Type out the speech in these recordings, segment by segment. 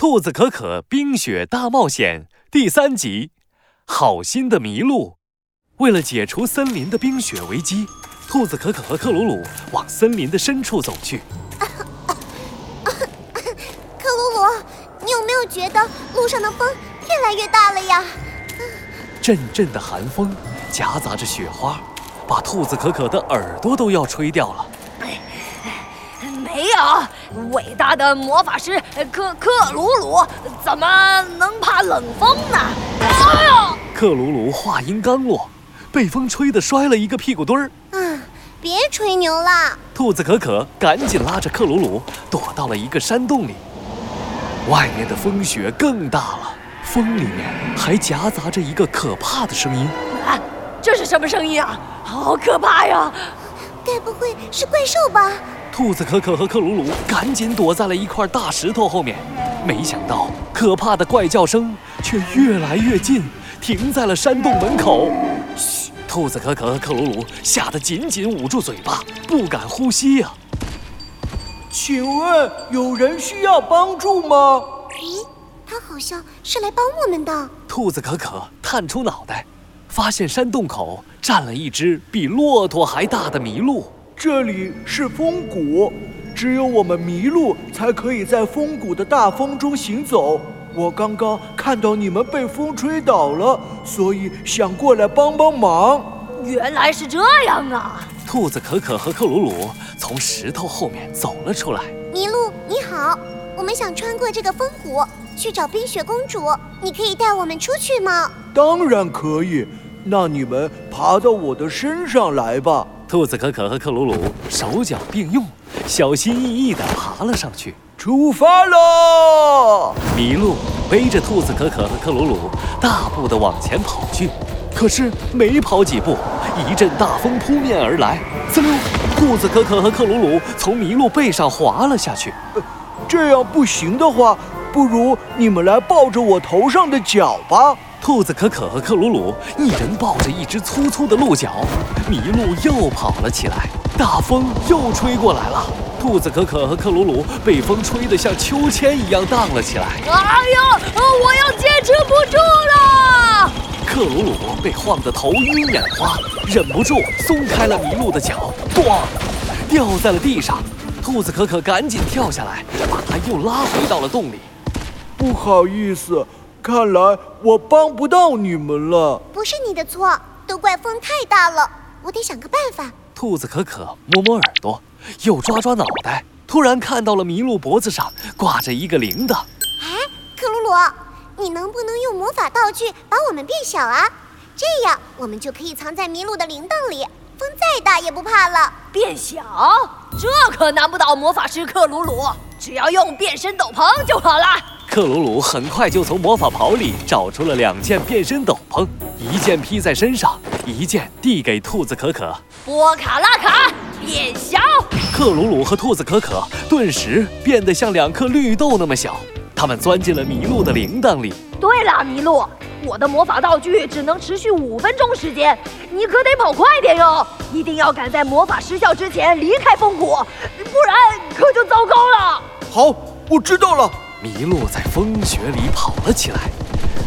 兔子可可冰雪大冒险第三集：好心的麋鹿。为了解除森林的冰雪危机，兔子可可和克鲁鲁往森林的深处走去。克鲁鲁，你有没有觉得路上的风越来越大了呀？阵阵的寒风夹杂着雪花，把兔子可可的耳朵都要吹掉了。没有，伟大的魔法师克克鲁鲁怎么能怕冷风呢？哎呦！克鲁鲁话音刚落，被风吹得摔了一个屁股墩儿。嗯，别吹牛了。兔子可可赶紧拉着克鲁鲁躲到了一个山洞里。外面的风雪更大了，风里面还夹杂着一个可怕的声音。啊，这是什么声音啊？好可怕呀！该不会是怪兽吧？兔子可可和克鲁鲁赶紧躲在了一块大石头后面，没想到可怕的怪叫声却越来越近，停在了山洞门口。嘘！兔子可可和克鲁鲁吓得紧紧捂住嘴巴，不敢呼吸呀。请问有人需要帮助吗？咦，他好像是来帮我们的。兔子可可探出脑袋，发现山洞口站了一只比骆驼还大的麋鹿。这里是风谷，只有我们麋鹿才可以在风谷的大风中行走。我刚刚看到你们被风吹倒了，所以想过来帮帮忙。原来是这样啊！兔子可可和克鲁鲁从石头后面走了出来。麋鹿你好，我们想穿过这个风谷去找冰雪公主，你可以带我们出去吗？当然可以，那你们爬到我的身上来吧。兔子可可和克鲁鲁手脚并用，小心翼翼地爬了上去。出发喽！麋鹿背着兔子可可和克鲁鲁，大步地往前跑去。可是没跑几步，一阵大风扑面而来，滋溜！兔子可可和克鲁鲁从麋鹿背上滑了下去。这样不行的话，不如你们来抱着我头上的角吧。兔子可可和克鲁鲁一人抱着一只粗粗的鹿角，麋鹿又跑了起来。大风又吹过来了，兔子可可和克鲁鲁被风吹得像秋千一样荡了起来。哎呀，我要坚持不住了！克鲁鲁被晃得头晕眼花，忍不住松开了麋鹿的脚，咣，掉在了地上。兔子可可赶紧跳下来，把它又拉回到了洞里。不好意思。看来我帮不到你们了。不是你的错，都怪风太大了。我得想个办法。兔子可可摸摸耳朵，又抓抓脑袋，突然看到了麋鹿脖子上挂着一个铃铛。哎，克鲁鲁，你能不能用魔法道具把我们变小啊？这样我们就可以藏在麋鹿的铃铛里，风再大也不怕了。变小？这可难不倒魔法师克鲁鲁，只要用变身斗篷就好了。克鲁鲁很快就从魔法袍里找出了两件变身斗篷，一件披在身上，一件递给兔子可可。波卡拉卡变小，克鲁鲁和兔子可可顿时变得像两颗绿豆那么小。他们钻进了麋鹿的铃铛里。对了，麋鹿，我的魔法道具只能持续五分钟时间，你可得跑快点哟！一定要赶在魔法失效之前离开风谷，不然可就糟糕了。好，我知道了。麋鹿在风雪里跑了起来，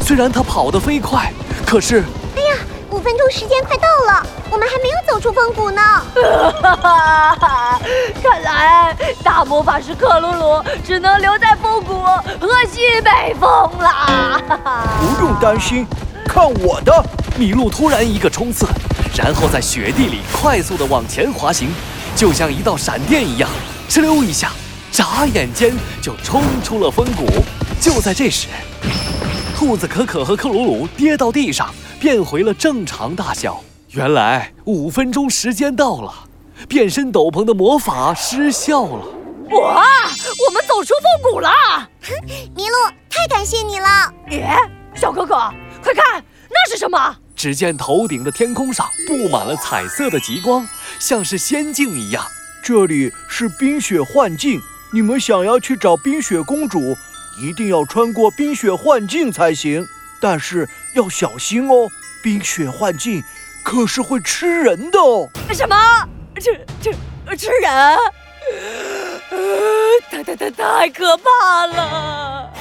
虽然它跑得飞快，可是……哎呀，五分钟时间快到了，我们还没有走出风谷呢。看来大魔法师克鲁鲁只能留在风谷喝西北风了。不用担心，看我的！麋鹿突然一个冲刺，然后在雪地里快速地往前滑行，就像一道闪电一样，哧溜一下。眨眼间就冲出了风谷。就在这时，兔子可可和克鲁鲁跌到地上，变回了正常大小。原来五分钟时间到了，变身斗篷的魔法失效了。哇，我们走出风谷了！麋鹿，太感谢你了！耶，小可可，快看，那是什么？只见头顶的天空上布满了彩色的极光，像是仙境一样。这里是冰雪幻境。你们想要去找冰雪公主，一定要穿过冰雪幻境才行。但是要小心哦，冰雪幻境可是会吃人的哦。什么？吃吃吃人？太太太太可怕了！